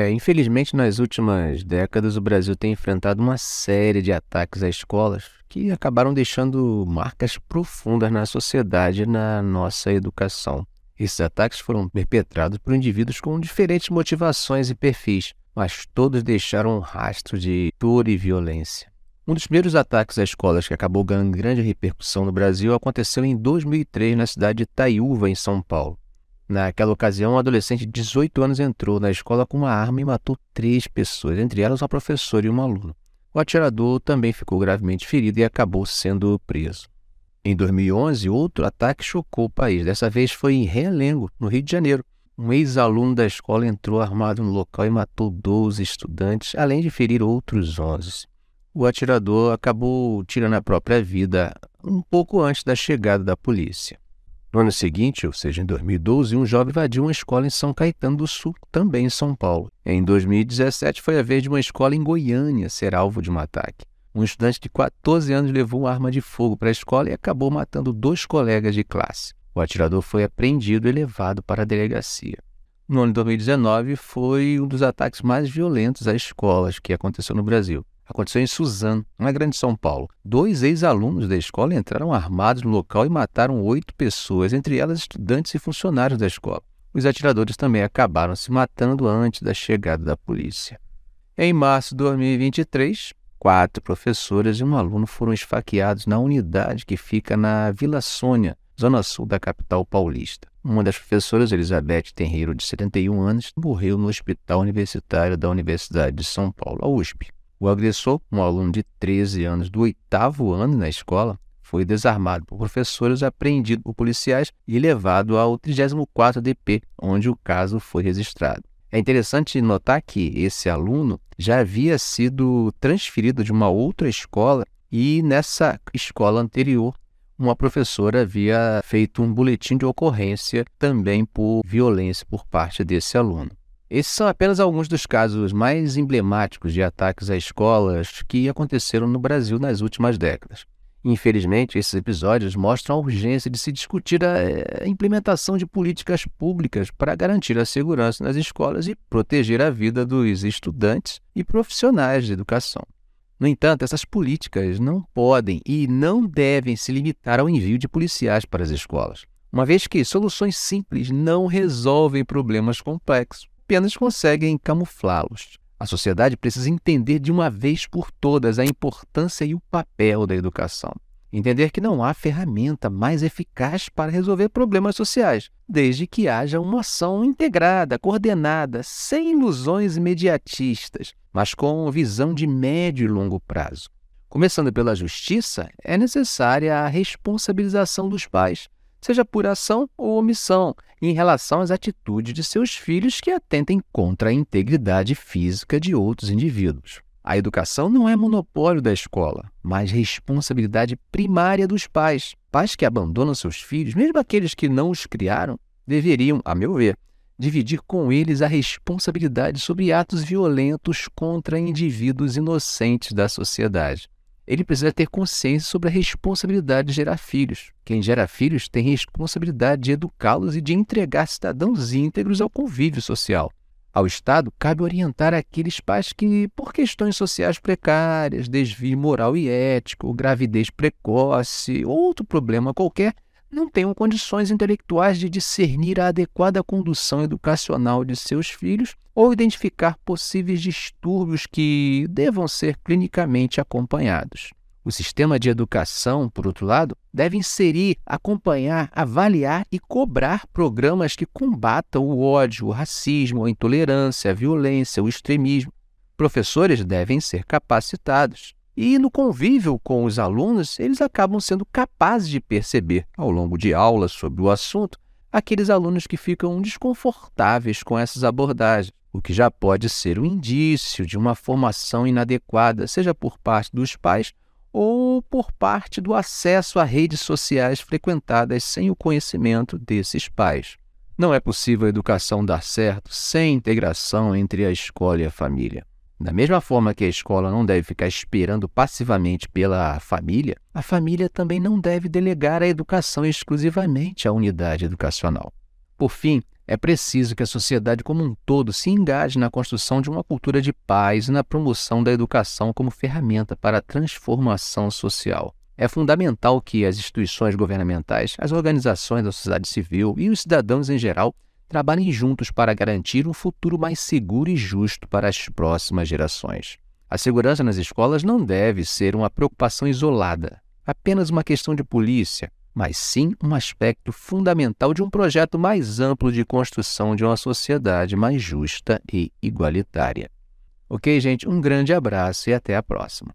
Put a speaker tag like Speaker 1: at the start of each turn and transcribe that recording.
Speaker 1: É, infelizmente, nas últimas décadas, o Brasil tem enfrentado uma série de ataques a escolas que acabaram deixando marcas profundas na sociedade e na nossa educação. Esses ataques foram perpetrados por indivíduos com diferentes motivações e perfis, mas todos deixaram um rastro de dor e violência. Um dos primeiros ataques a escolas que acabou ganhando grande repercussão no Brasil aconteceu em 2003 na cidade de Itaiúva, em São Paulo. Naquela ocasião, um adolescente de 18 anos entrou na escola com uma arma e matou três pessoas, entre elas uma professora e um aluno. O atirador também ficou gravemente ferido e acabou sendo preso. Em 2011, outro ataque chocou o país. Dessa vez foi em Realengo, no Rio de Janeiro. Um ex-aluno da escola entrou armado no local e matou 12 estudantes, além de ferir outros 11. O atirador acabou tirando a própria vida um pouco antes da chegada da polícia. No ano seguinte, ou seja, em 2012, um jovem invadiu uma escola em São Caetano do Sul, também em São Paulo. Em 2017, foi a vez de uma escola em Goiânia ser alvo de um ataque. Um estudante de 14 anos levou uma arma de fogo para a escola e acabou matando dois colegas de classe. O atirador foi apreendido e levado para a delegacia. No ano de 2019, foi um dos ataques mais violentos às escolas que aconteceu no Brasil. Aconteceu em Suzano, na Grande São Paulo. Dois ex-alunos da escola entraram armados no local e mataram oito pessoas, entre elas estudantes e funcionários da escola. Os atiradores também acabaram se matando antes da chegada da polícia. Em março de 2023, quatro professoras e um aluno foram esfaqueados na unidade que fica na Vila Sônia, zona sul da capital paulista. Uma das professoras, Elizabeth Tenreiro, de 71 anos, morreu no Hospital Universitário da Universidade de São Paulo, a USP. O agressor, um aluno de 13 anos do oitavo ano na escola, foi desarmado por professores, apreendido por policiais e levado ao 34 DP, onde o caso foi registrado. É interessante notar que esse aluno já havia sido transferido de uma outra escola e nessa escola anterior uma professora havia feito um boletim de ocorrência também por violência por parte desse aluno. Esses são apenas alguns dos casos mais emblemáticos de ataques a escolas que aconteceram no Brasil nas últimas décadas. Infelizmente, esses episódios mostram a urgência de se discutir a eh, implementação de políticas públicas para garantir a segurança nas escolas e proteger a vida dos estudantes e profissionais de educação. No entanto, essas políticas não podem e não devem se limitar ao envio de policiais para as escolas, uma vez que soluções simples não resolvem problemas complexos apenas conseguem camuflá-los. A sociedade precisa entender de uma vez por todas a importância e o papel da educação. Entender que não há ferramenta mais eficaz para resolver problemas sociais, desde que haja uma ação integrada, coordenada, sem ilusões imediatistas, mas com visão de médio e longo prazo. Começando pela justiça, é necessária a responsabilização dos pais, seja por ação ou omissão, em relação às atitudes de seus filhos que atentem contra a integridade física de outros indivíduos. A educação não é monopólio da escola, mas responsabilidade primária dos pais. Pais que abandonam seus filhos, mesmo aqueles que não os criaram, deveriam, a meu ver, dividir com eles a responsabilidade sobre atos violentos contra indivíduos inocentes da sociedade ele precisa ter consciência sobre a responsabilidade de gerar filhos. Quem gera filhos tem responsabilidade de educá-los e de entregar cidadãos íntegros ao convívio social. Ao Estado, cabe orientar aqueles pais que, por questões sociais precárias, desvio moral e ético, gravidez precoce ou outro problema qualquer, não tenham condições intelectuais de discernir a adequada condução educacional de seus filhos ou identificar possíveis distúrbios que devam ser clinicamente acompanhados. O sistema de educação, por outro lado, deve inserir, acompanhar, avaliar e cobrar programas que combatam o ódio, o racismo, a intolerância, a violência, o extremismo. Professores devem ser capacitados e no convívio com os alunos, eles acabam sendo capazes de perceber, ao longo de aulas sobre o assunto, aqueles alunos que ficam desconfortáveis com essas abordagens, o que já pode ser um indício de uma formação inadequada, seja por parte dos pais ou por parte do acesso a redes sociais frequentadas sem o conhecimento desses pais. Não é possível a educação dar certo sem integração entre a escola e a família. Da mesma forma que a escola não deve ficar esperando passivamente pela família, a família também não deve delegar a educação exclusivamente à unidade educacional. Por fim, É preciso que a sociedade como um todo se engaje na construção de uma cultura de paz e na promoção da educação como ferramenta para a transformação social. É fundamental que as instituições governamentais, as organizações da sociedade civil e os cidadãos em geral trabalhem juntos para garantir um futuro mais seguro e justo para as próximas gerações. A segurança nas escolas não deve ser uma preocupação isolada, apenas uma questão de polícia, mas sim um aspecto fundamental de um projeto mais amplo de construção de uma sociedade mais justa e igualitária. Ok, gente? Um grande abraço e até a próxima.